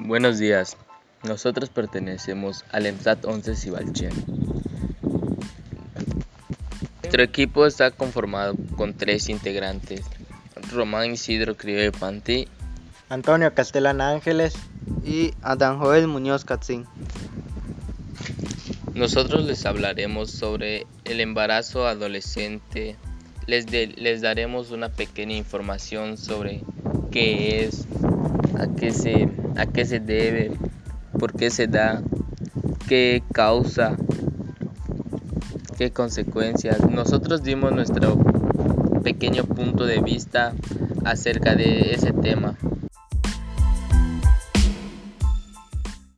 Buenos días, nosotros pertenecemos al EMSAT 11 Cibalchen. Nuestro equipo está conformado con tres integrantes, Román Isidro Criollo Pantí, Antonio Castellán Ángeles. Y Adán Joel Muñoz Catzín. Nosotros les hablaremos sobre el embarazo adolescente, les, de- les daremos una pequeña información sobre qué es, a qué, se, a qué se debe, por qué se da, qué causa, qué consecuencias. Nosotros dimos nuestro pequeño punto de vista acerca de ese tema.